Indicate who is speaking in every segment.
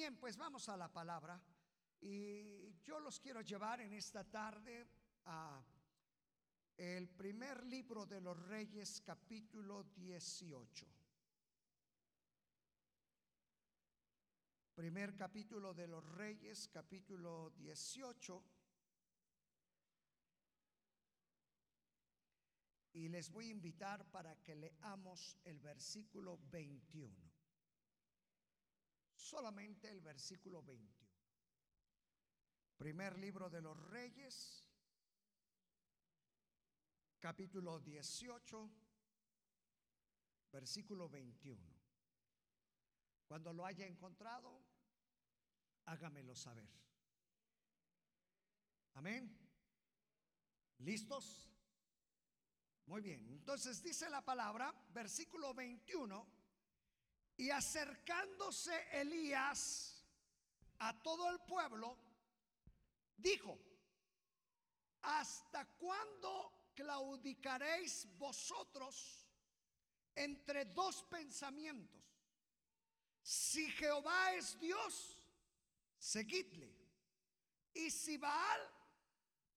Speaker 1: Bien, pues vamos a la palabra y yo los quiero llevar en esta tarde a el primer libro de los Reyes, capítulo 18. Primer capítulo de los Reyes, capítulo 18. Y les voy a invitar para que leamos el versículo 21. Solamente el versículo 21. Primer libro de los Reyes, capítulo 18, versículo 21. Cuando lo haya encontrado, hágamelo saber. Amén. ¿Listos? Muy bien. Entonces dice la palabra, versículo 21, y acercándose Elías a todo el pueblo, dijo, ¿hasta cuándo claudicaréis vosotros entre dos pensamientos? Si Jehová es Dios, seguidle. Y si Baal,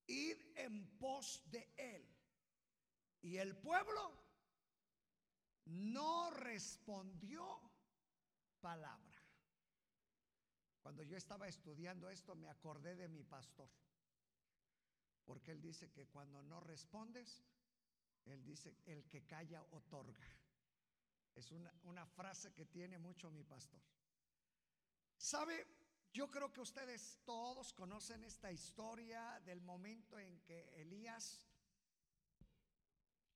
Speaker 1: id en pos de él. Y el pueblo no respondió palabra. Cuando yo estaba estudiando esto me acordé de mi pastor. Porque él dice que cuando no respondes, él dice, el que calla otorga. Es una, una frase que tiene mucho mi pastor. ¿Sabe? Yo creo que ustedes todos conocen esta historia del momento en que Elías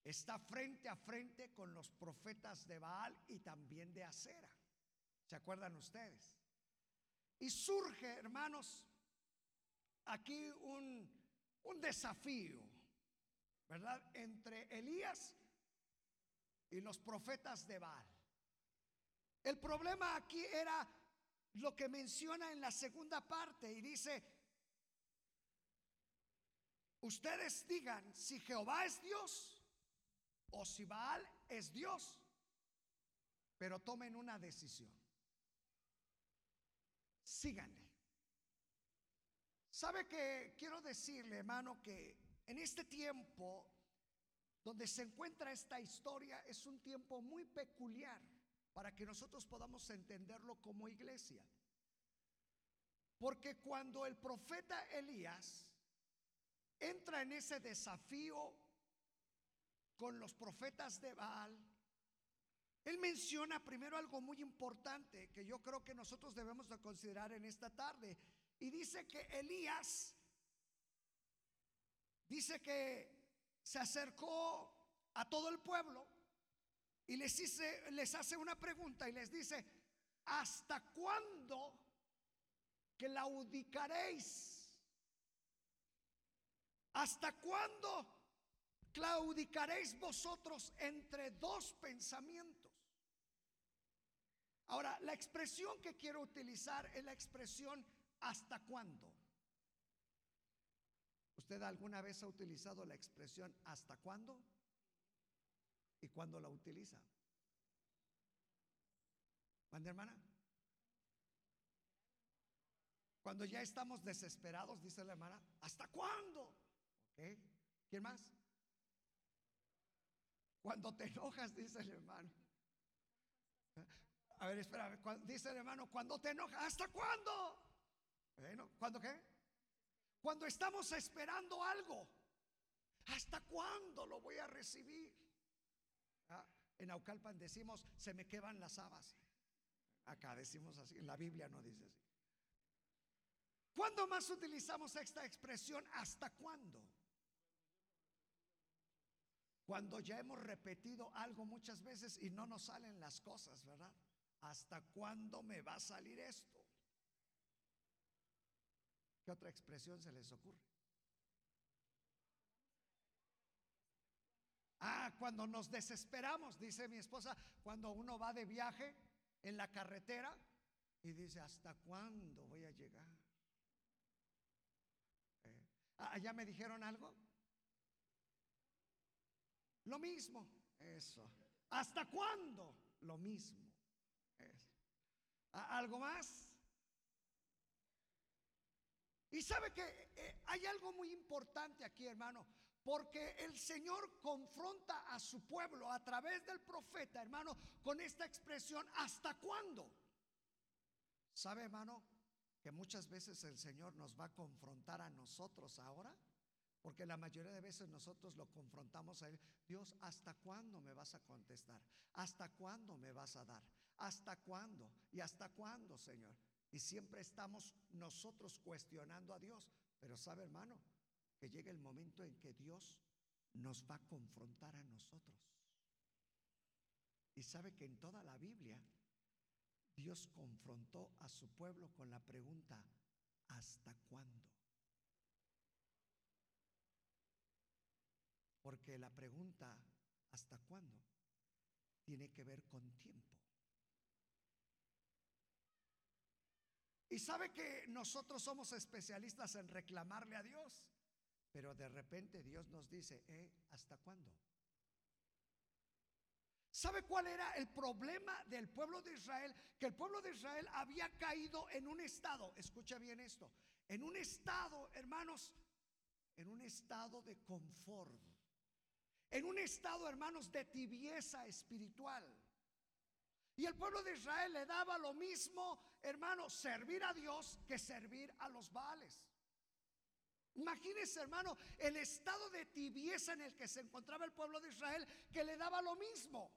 Speaker 1: está frente a frente con los profetas de Baal y también de Acera. ¿Se acuerdan ustedes? Y surge, hermanos, aquí un, un desafío, ¿verdad? Entre Elías y los profetas de Baal. El problema aquí era lo que menciona en la segunda parte y dice, ustedes digan si Jehová es Dios o si Baal es Dios, pero tomen una decisión. Síganle. ¿Sabe que quiero decirle, hermano, que en este tiempo donde se encuentra esta historia es un tiempo muy peculiar para que nosotros podamos entenderlo como iglesia? Porque cuando el profeta Elías entra en ese desafío con los profetas de Baal, él menciona primero algo muy importante que yo creo que nosotros debemos de considerar en esta tarde. Y dice que Elías, dice que se acercó a todo el pueblo y les, les hace una pregunta y les dice, ¿hasta cuándo claudicaréis? ¿Hasta cuándo claudicaréis vosotros entre dos pensamientos? Ahora, la expresión que quiero utilizar es la expresión ¿hasta cuándo? ¿Usted alguna vez ha utilizado la expresión ¿hasta cuándo? ¿Y cuándo la utiliza? ¿Cuándo, hermana? Cuando ya estamos desesperados, dice la hermana, ¿hasta cuándo? ¿Quién más? Cuando te enojas, dice el hermano. A ver, espera, dice el hermano, cuando te enojas, ¿hasta cuándo? Bueno, ¿cuándo qué? Cuando estamos esperando algo, ¿hasta cuándo lo voy a recibir? Ah, en Aucalpan decimos, se me quedan las habas. Acá decimos así, la Biblia no dice así. ¿Cuándo más utilizamos esta expresión? ¿Hasta cuándo? Cuando ya hemos repetido algo muchas veces y no nos salen las cosas, ¿verdad? ¿Hasta cuándo me va a salir esto? ¿Qué otra expresión se les ocurre? Ah, cuando nos desesperamos, dice mi esposa, cuando uno va de viaje en la carretera y dice, ¿hasta cuándo voy a llegar? Eh, ¿Allá me dijeron algo? Lo mismo, eso. ¿Hasta cuándo? Lo mismo. ¿Algo más? Y sabe que eh, hay algo muy importante aquí, hermano, porque el Señor confronta a su pueblo a través del profeta, hermano, con esta expresión, ¿hasta cuándo? ¿Sabe, hermano, que muchas veces el Señor nos va a confrontar a nosotros ahora? Porque la mayoría de veces nosotros lo confrontamos a Él. Dios, ¿hasta cuándo me vas a contestar? ¿Hasta cuándo me vas a dar? ¿Hasta cuándo? ¿Y hasta cuándo, Señor? Y siempre estamos nosotros cuestionando a Dios. Pero sabe, hermano, que llega el momento en que Dios nos va a confrontar a nosotros. Y sabe que en toda la Biblia Dios confrontó a su pueblo con la pregunta, ¿hasta cuándo? Porque la pregunta, ¿hasta cuándo? Tiene que ver con tiempo. Y sabe que nosotros somos especialistas en reclamarle a Dios, pero de repente Dios nos dice, ¿eh? ¿hasta cuándo? ¿Sabe cuál era el problema del pueblo de Israel? Que el pueblo de Israel había caído en un estado, escucha bien esto, en un estado, hermanos, en un estado de confort, en un estado, hermanos, de tibieza espiritual. Y el pueblo de Israel le daba lo mismo, hermano, servir a Dios que servir a los Baales. Imagínense, hermano, el estado de tibieza en el que se encontraba el pueblo de Israel que le daba lo mismo.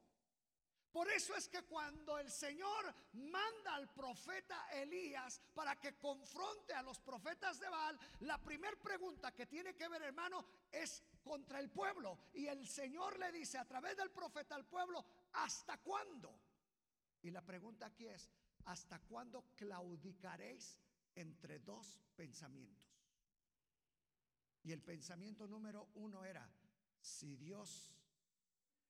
Speaker 1: Por eso es que cuando el Señor manda al profeta Elías para que confronte a los profetas de Baal, la primera pregunta que tiene que ver, hermano, es contra el pueblo. Y el Señor le dice a través del profeta al pueblo, ¿hasta cuándo? Y la pregunta aquí es, ¿hasta cuándo claudicaréis entre dos pensamientos? Y el pensamiento número uno era, si Dios,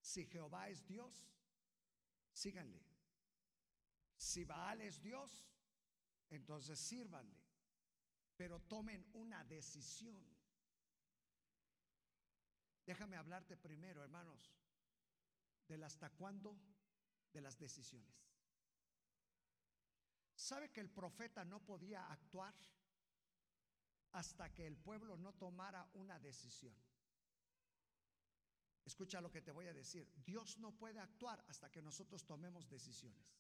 Speaker 1: si Jehová es Dios, síganle. Si Baal es Dios, entonces sírvanle. Pero tomen una decisión. Déjame hablarte primero, hermanos, del hasta cuándo de las decisiones. ¿Sabe que el profeta no podía actuar hasta que el pueblo no tomara una decisión? Escucha lo que te voy a decir. Dios no puede actuar hasta que nosotros tomemos decisiones.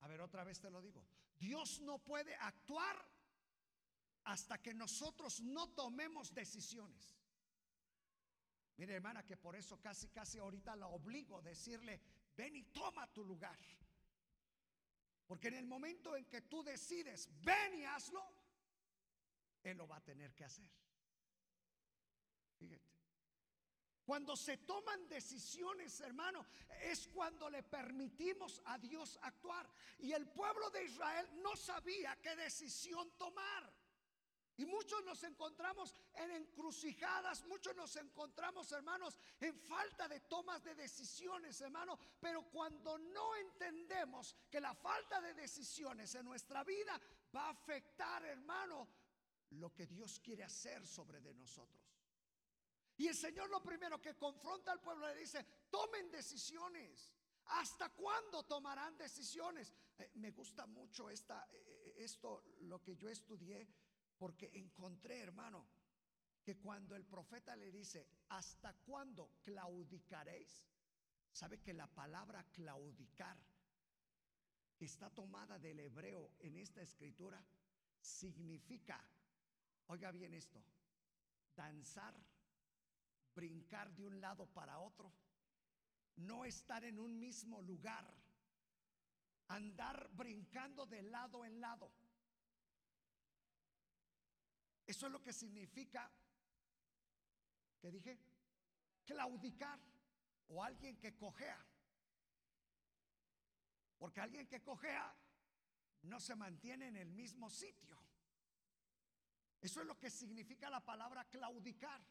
Speaker 1: A ver, otra vez te lo digo. Dios no puede actuar hasta que nosotros no tomemos decisiones. Mire, hermana, que por eso casi, casi ahorita la obligo a decirle, ven y toma tu lugar. Porque en el momento en que tú decides, ven y hazlo, Él lo va a tener que hacer. Fíjate. Cuando se toman decisiones, hermano, es cuando le permitimos a Dios actuar. Y el pueblo de Israel no sabía qué decisión tomar. Y muchos nos encontramos en encrucijadas, muchos nos encontramos, hermanos, en falta de tomas de decisiones, hermano. Pero cuando no entendemos que la falta de decisiones en nuestra vida va a afectar, hermano, lo que Dios quiere hacer sobre de nosotros. Y el Señor lo primero que confronta al pueblo le dice, tomen decisiones. ¿Hasta cuándo tomarán decisiones? Eh, me gusta mucho esta, eh, esto, lo que yo estudié porque encontré, hermano, que cuando el profeta le dice, ¿hasta cuándo claudicaréis? ¿Sabe que la palabra claudicar está tomada del hebreo en esta escritura? Significa, oiga bien esto, danzar, brincar de un lado para otro, no estar en un mismo lugar, andar brincando de lado en lado. Eso es lo que significa, ¿qué dije? Claudicar o alguien que cojea. Porque alguien que cojea no se mantiene en el mismo sitio. Eso es lo que significa la palabra claudicar,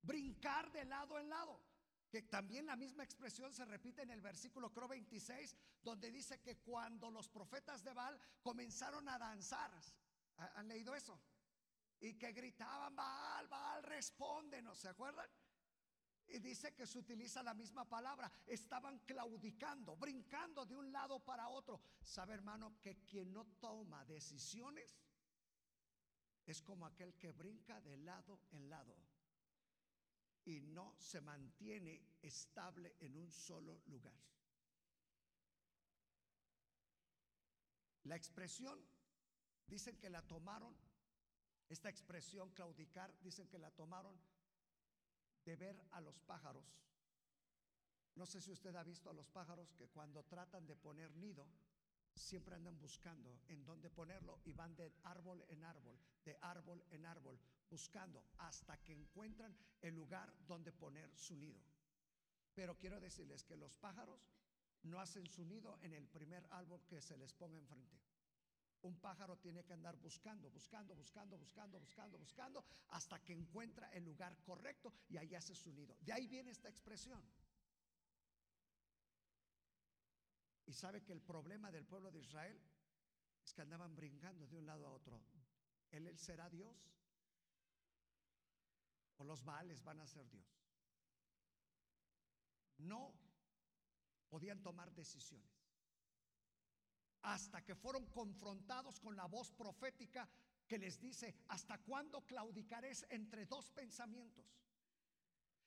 Speaker 1: brincar de lado en lado. Que también la misma expresión se repite en el versículo creo 26, donde dice que cuando los profetas de Baal comenzaron a danzar, ¿han leído eso? Y que gritaban, Baal, Baal, respóndenos, ¿se acuerdan? Y dice que se utiliza la misma palabra. Estaban claudicando, brincando de un lado para otro. ¿Sabe, hermano, que quien no toma decisiones es como aquel que brinca de lado en lado y no se mantiene estable en un solo lugar. La expresión, dicen que la tomaron, esta expresión claudicar, dicen que la tomaron de ver a los pájaros. No sé si usted ha visto a los pájaros que cuando tratan de poner nido, siempre andan buscando en dónde ponerlo y van de árbol en árbol, de árbol en árbol, buscando hasta que encuentran el lugar donde poner su nido. Pero quiero decirles que los pájaros no hacen su nido en el primer árbol que se les ponga enfrente. Un pájaro tiene que andar buscando, buscando, buscando, buscando, buscando, buscando, hasta que encuentra el lugar correcto y ahí hace su nido. De ahí viene esta expresión. Y sabe que el problema del pueblo de Israel es que andaban brincando de un lado a otro. ¿Él, él será Dios? ¿O los Baales van a ser Dios? No podían tomar decisiones. Hasta que fueron confrontados con la voz profética que les dice, ¿hasta cuándo claudicaréis entre dos pensamientos?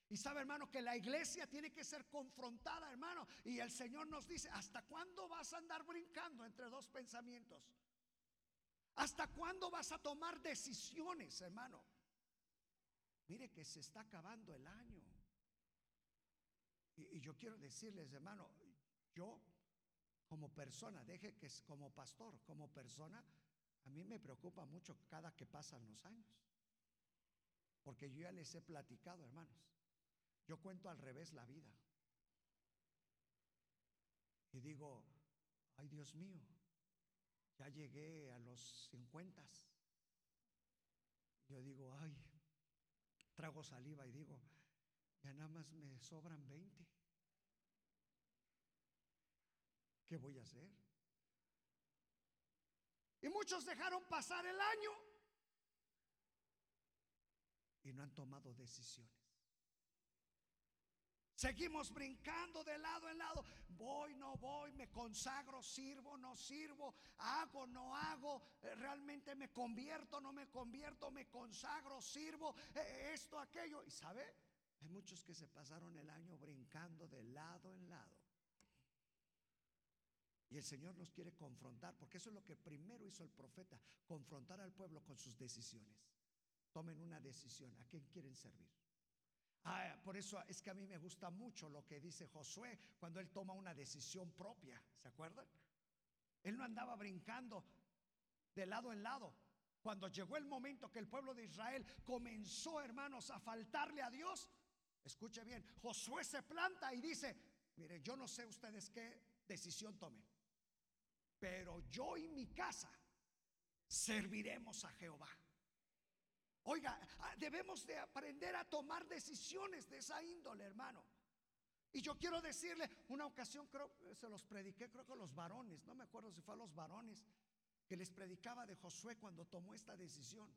Speaker 1: Y sabe, hermano, que la iglesia tiene que ser confrontada, hermano. Y el Señor nos dice, ¿hasta cuándo vas a andar brincando entre dos pensamientos? ¿Hasta cuándo vas a tomar decisiones, hermano? Mire que se está acabando el año. Y, y yo quiero decirles, hermano, yo como persona, deje que como pastor, como persona, a mí me preocupa mucho cada que pasan los años. Porque yo ya les he platicado, hermanos. Yo cuento al revés la vida. Y digo, ay Dios mío, ya llegué a los 50. Yo digo, ay, trago saliva y digo, ya nada más me sobran 20. ¿Qué voy a hacer? Y muchos dejaron pasar el año y no han tomado decisiones. Seguimos brincando de lado en lado. Voy, no voy, me consagro, sirvo, no sirvo, hago, no hago, eh, realmente me convierto, no me convierto, me consagro, sirvo, eh, esto, aquello. Y sabe, hay muchos que se pasaron el año brincando de lado en lado. Y el Señor nos quiere confrontar, porque eso es lo que primero hizo el profeta, confrontar al pueblo con sus decisiones. Tomen una decisión, ¿a quién quieren servir? Ah, por eso es que a mí me gusta mucho lo que dice Josué cuando él toma una decisión propia, ¿se acuerdan? Él no andaba brincando de lado en lado. Cuando llegó el momento que el pueblo de Israel comenzó, hermanos, a faltarle a Dios, escuche bien, Josué se planta y dice, mire, yo no sé ustedes qué decisión tomen, pero yo y mi casa serviremos a Jehová. Oiga, ah, debemos de aprender a tomar decisiones de esa índole, hermano. Y yo quiero decirle, una ocasión creo se los prediqué, creo que a los varones, no me acuerdo si fue a los varones, que les predicaba de Josué cuando tomó esta decisión.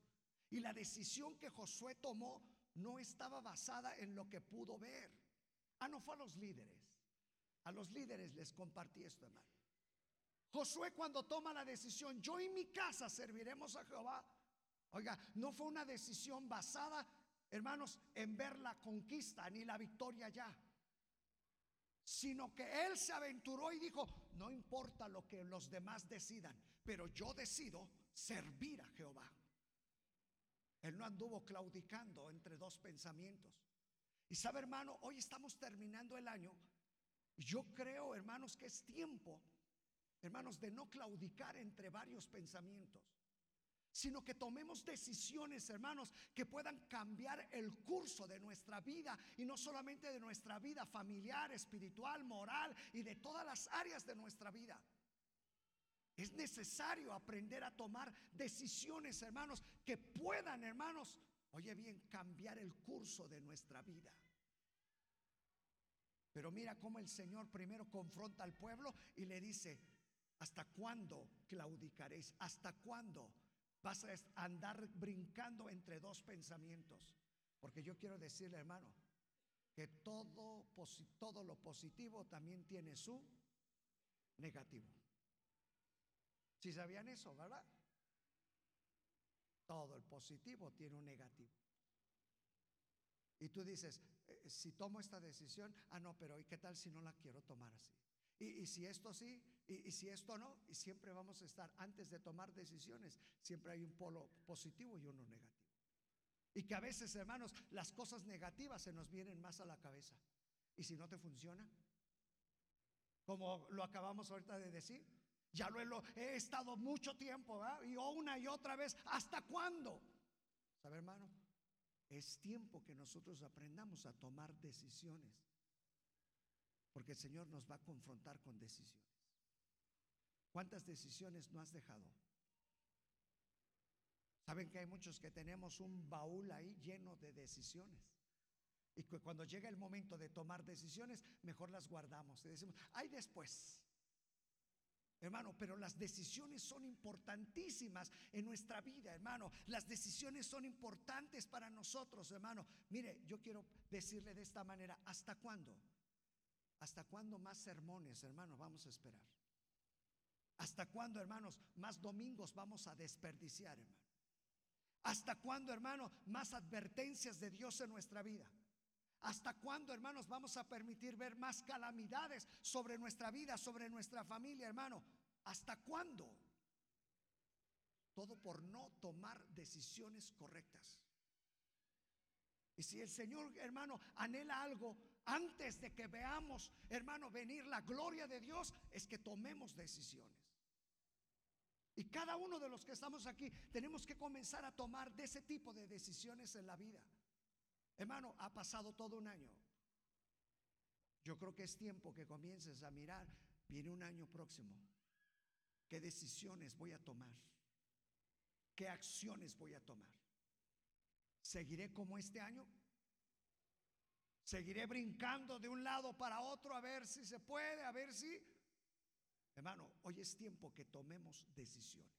Speaker 1: Y la decisión que Josué tomó no estaba basada en lo que pudo ver. Ah, no fue a los líderes. A los líderes les compartí esto, hermano. Josué cuando toma la decisión, yo y mi casa serviremos a Jehová. Oiga, no fue una decisión basada, hermanos, en ver la conquista ni la victoria ya, sino que él se aventuró y dijo, no importa lo que los demás decidan, pero yo decido servir a Jehová. Él no anduvo claudicando entre dos pensamientos. Y sabe, hermano, hoy estamos terminando el año. Yo creo, hermanos, que es tiempo, hermanos, de no claudicar entre varios pensamientos sino que tomemos decisiones, hermanos, que puedan cambiar el curso de nuestra vida y no solamente de nuestra vida familiar, espiritual, moral y de todas las áreas de nuestra vida. Es necesario aprender a tomar decisiones, hermanos, que puedan, hermanos, oye bien, cambiar el curso de nuestra vida. Pero mira cómo el Señor primero confronta al pueblo y le dice, ¿hasta cuándo claudicaréis? ¿Hasta cuándo? vas a andar brincando entre dos pensamientos. Porque yo quiero decirle, hermano, que todo, todo lo positivo también tiene su negativo. Si sabían eso, ¿verdad? Todo el positivo tiene un negativo. Y tú dices, eh, si tomo esta decisión, ah, no, pero ¿y qué tal si no la quiero tomar así? Y, si esto sí, y, si esto no, y siempre vamos a estar, antes de tomar decisiones, siempre hay un polo positivo y uno negativo. Y que a veces, hermanos, las cosas negativas se nos vienen más a la cabeza. ¿Y si no te funciona? Como lo acabamos ahorita de decir. Ya lo he, estado mucho tiempo, Y una y otra vez, ¿hasta cuándo? ¿Sabe, hermano? Es tiempo que nosotros aprendamos a tomar decisiones. Porque el Señor nos va a confrontar con decisiones. ¿Cuántas decisiones no has dejado? Saben que hay muchos que tenemos un baúl ahí lleno de decisiones. Y que cuando llega el momento de tomar decisiones, mejor las guardamos. Y decimos, ay después. Hermano, pero las decisiones son importantísimas en nuestra vida, hermano. Las decisiones son importantes para nosotros, hermano. Mire, yo quiero decirle de esta manera, ¿hasta cuándo? ¿Hasta cuándo más sermones, hermano, vamos a esperar? ¿Hasta cuándo, hermanos, más domingos vamos a desperdiciar, hermano? ¿Hasta cuándo, hermano, más advertencias de Dios en nuestra vida? ¿Hasta cuándo, hermanos, vamos a permitir ver más calamidades sobre nuestra vida, sobre nuestra familia, hermano? ¿Hasta cuándo? Todo por no tomar decisiones correctas. Y si el Señor, hermano, anhela algo antes de que veamos, hermano, venir la gloria de Dios, es que tomemos decisiones. Y cada uno de los que estamos aquí tenemos que comenzar a tomar de ese tipo de decisiones en la vida. Hermano, ha pasado todo un año. Yo creo que es tiempo que comiences a mirar, viene un año próximo. ¿Qué decisiones voy a tomar? ¿Qué acciones voy a tomar? ¿Seguiré como este año? ¿Seguiré brincando de un lado para otro a ver si se puede, a ver si... Hermano, hoy es tiempo que tomemos decisiones.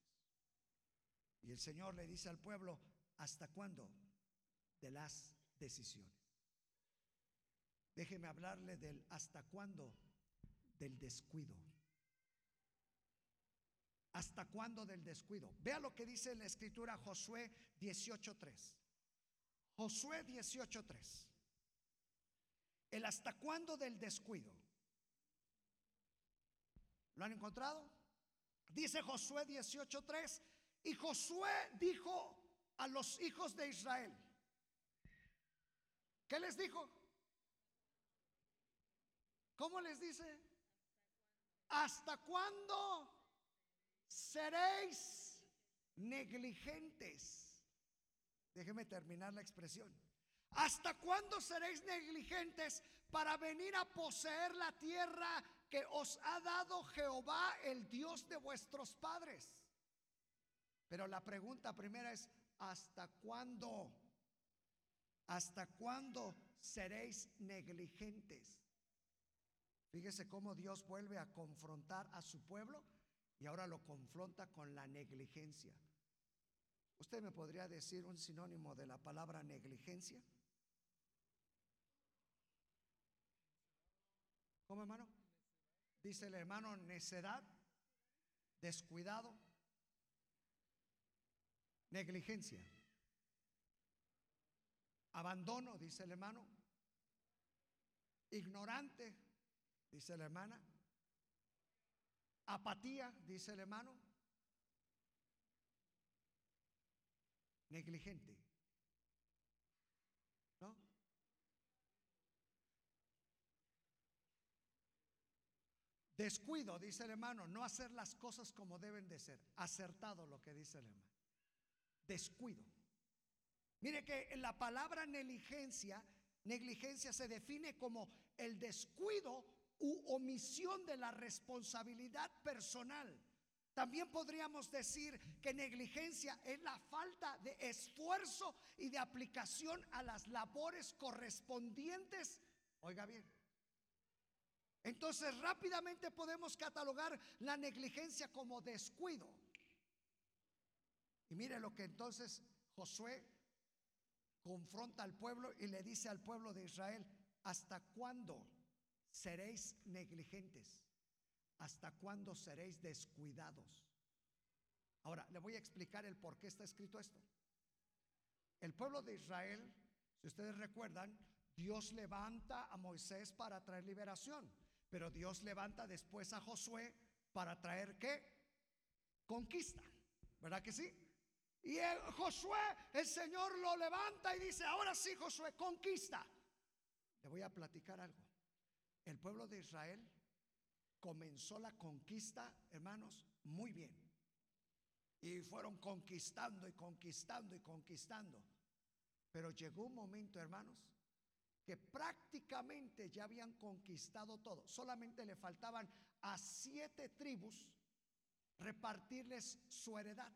Speaker 1: Y el Señor le dice al pueblo, ¿hasta cuándo? De las decisiones. Déjeme hablarle del hasta cuándo del descuido. ¿Hasta cuándo del descuido? Vea lo que dice en la escritura Josué 18.3. Josué 18.3. El hasta cuándo del descuido. ¿Lo han encontrado? Dice Josué 18.3. Y Josué dijo a los hijos de Israel. ¿Qué les dijo? ¿Cómo les dice? ¿Hasta cuándo seréis negligentes? Déjeme terminar la expresión. ¿Hasta cuándo seréis negligentes para venir a poseer la tierra que os ha dado Jehová, el Dios de vuestros padres? Pero la pregunta primera es, ¿hasta cuándo? ¿Hasta cuándo seréis negligentes? Fíjese cómo Dios vuelve a confrontar a su pueblo y ahora lo confronta con la negligencia. ¿Usted me podría decir un sinónimo de la palabra negligencia? ¿Cómo hermano? Dice el hermano necedad, descuidado, negligencia. Abandono, dice el hermano. Ignorante, dice la hermana. Apatía, dice el hermano. Negligente. ¿No? Descuido, dice el hermano, no hacer las cosas como deben de ser. Acertado lo que dice el hermano. Descuido. Mire que la palabra negligencia, negligencia se define como el descuido u omisión de la responsabilidad personal. También podríamos decir que negligencia es la falta de esfuerzo y de aplicación a las labores correspondientes. Oiga bien. Entonces rápidamente podemos catalogar la negligencia como descuido. Y mire lo que entonces Josué confronta al pueblo y le dice al pueblo de Israel, ¿hasta cuándo seréis negligentes? ¿Hasta cuándo seréis descuidados? Ahora, le voy a explicar el por qué está escrito esto. el pueblo de Israel, si ustedes recuerdan, Dios levanta a Moisés para traer liberación, pero Dios levanta después a Josué para traer qué? Conquista, ¿verdad que sí? Y Josué, el Señor lo levanta y dice, ahora sí Josué, conquista. Le voy a platicar algo. El pueblo de Israel comenzó la conquista, hermanos, muy bien. Y fueron conquistando y conquistando y conquistando. Pero llegó un momento, hermanos, que prácticamente ya habían conquistado todo. Solamente le faltaban a siete tribus repartirles su heredad.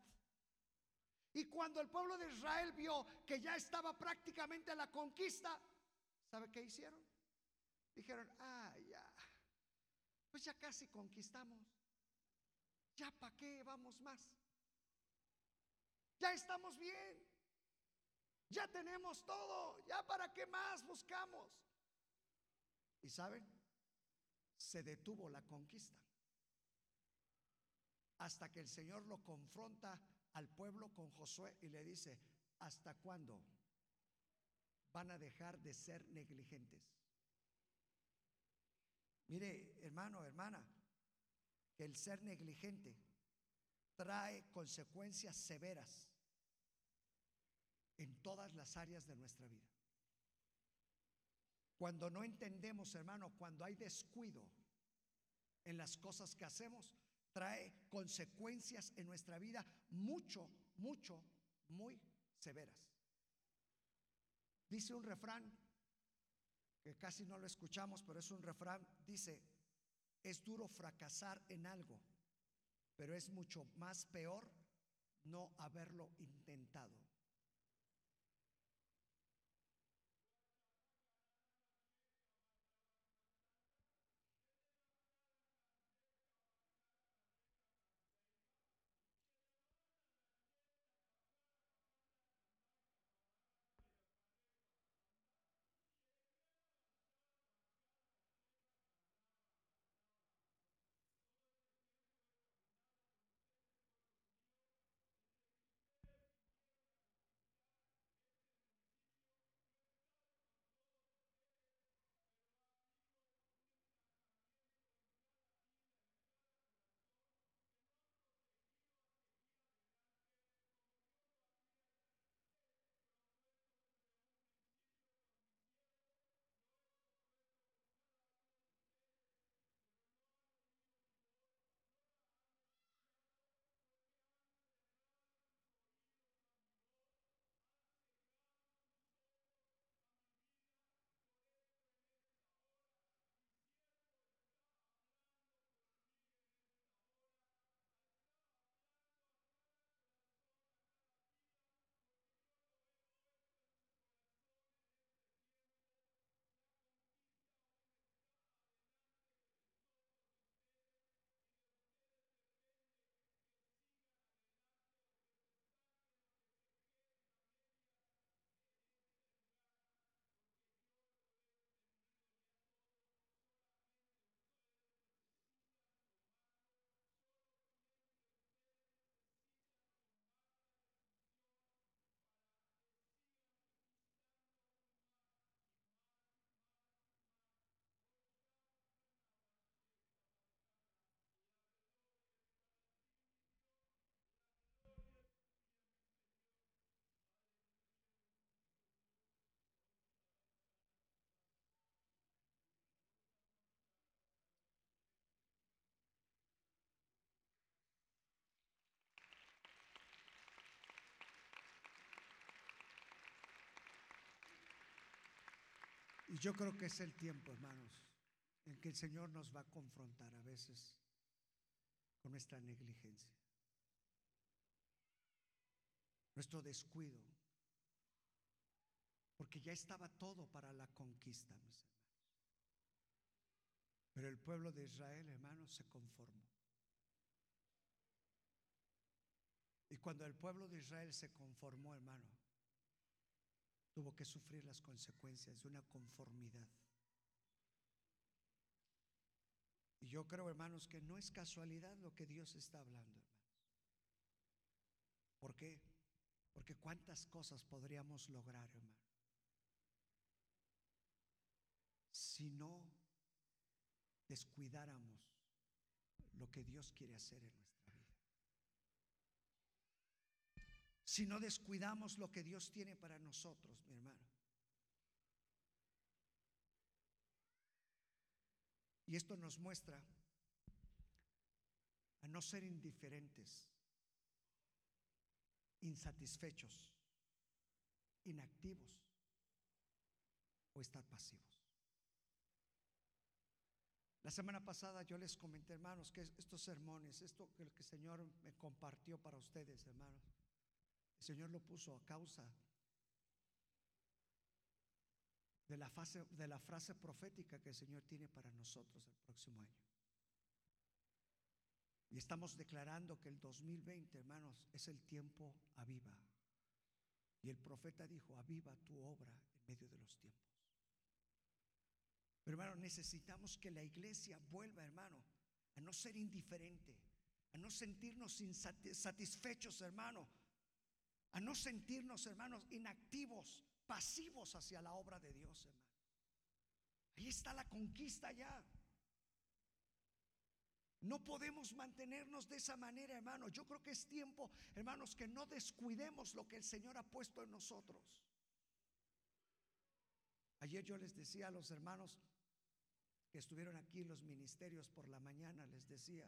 Speaker 1: Y cuando el pueblo de Israel vio que ya estaba prácticamente la conquista, ¿sabe qué hicieron? Dijeron, ah, ya, pues ya casi conquistamos. ¿Ya para qué vamos más? Ya estamos bien. Ya tenemos todo. ¿Ya para qué más buscamos? Y saben, se detuvo la conquista. Hasta que el Señor lo confronta al pueblo con Josué y le dice, ¿hasta cuándo van a dejar de ser negligentes? Mire, hermano, hermana, el ser negligente trae consecuencias severas en todas las áreas de nuestra vida. Cuando no entendemos, hermano, cuando hay descuido en las cosas que hacemos, trae consecuencias en nuestra vida mucho, mucho, muy severas. Dice un refrán que casi no lo escuchamos, pero es un refrán, dice, es duro fracasar en algo, pero es mucho más peor no haberlo intentado. Yo creo que es el tiempo, hermanos, en que el Señor nos va a confrontar a veces con nuestra negligencia, nuestro descuido, porque ya estaba todo para la conquista, mis hermanos. Pero el pueblo de Israel, hermanos, se conformó. Y cuando el pueblo de Israel se conformó, hermano, tuvo que sufrir las consecuencias de una conformidad. Y yo creo, hermanos, que no es casualidad lo que Dios está hablando, hermanos. ¿Por qué? Porque cuántas cosas podríamos lograr, hermano, si no descuidáramos lo que Dios quiere hacer en nuestra vida. Si no descuidamos lo que Dios tiene para nosotros, mi hermano. Y esto nos muestra a no ser indiferentes, insatisfechos, inactivos o estar pasivos. La semana pasada yo les comenté, hermanos, que estos sermones, esto que el Señor me compartió para ustedes, hermanos, el Señor lo puso a causa de la, fase, de la frase profética que el Señor tiene para nosotros el próximo año. Y estamos declarando que el 2020, hermanos, es el tiempo aviva. Y el profeta dijo, aviva tu obra en medio de los tiempos. Pero hermano, necesitamos que la iglesia vuelva, hermano, a no ser indiferente, a no sentirnos insatisfechos, hermano, a no sentirnos, hermanos, inactivos, pasivos hacia la obra de Dios, hermano. Ahí está la conquista ya. No podemos mantenernos de esa manera, hermano. Yo creo que es tiempo, hermanos, que no descuidemos lo que el Señor ha puesto en nosotros. Ayer yo les decía a los hermanos, que estuvieron aquí los ministerios por la mañana, les decía,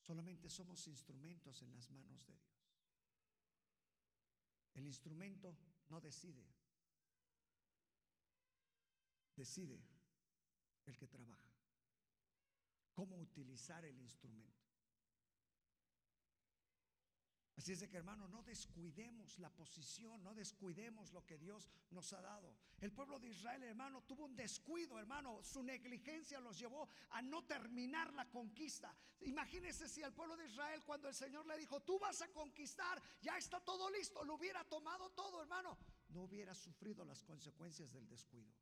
Speaker 1: solamente somos instrumentos en las manos de Dios. El instrumento no decide, decide el que trabaja. Cómo utilizar el instrumento. Así es de que hermano, no descuidemos la posición, no descuidemos lo que Dios nos ha dado. El pueblo de Israel, hermano, tuvo un descuido, hermano. Su negligencia los llevó a no terminar la conquista. Imagínese si el pueblo de Israel, cuando el Señor le dijo, tú vas a conquistar, ya está todo listo, lo hubiera tomado todo, hermano, no hubiera sufrido las consecuencias del descuido.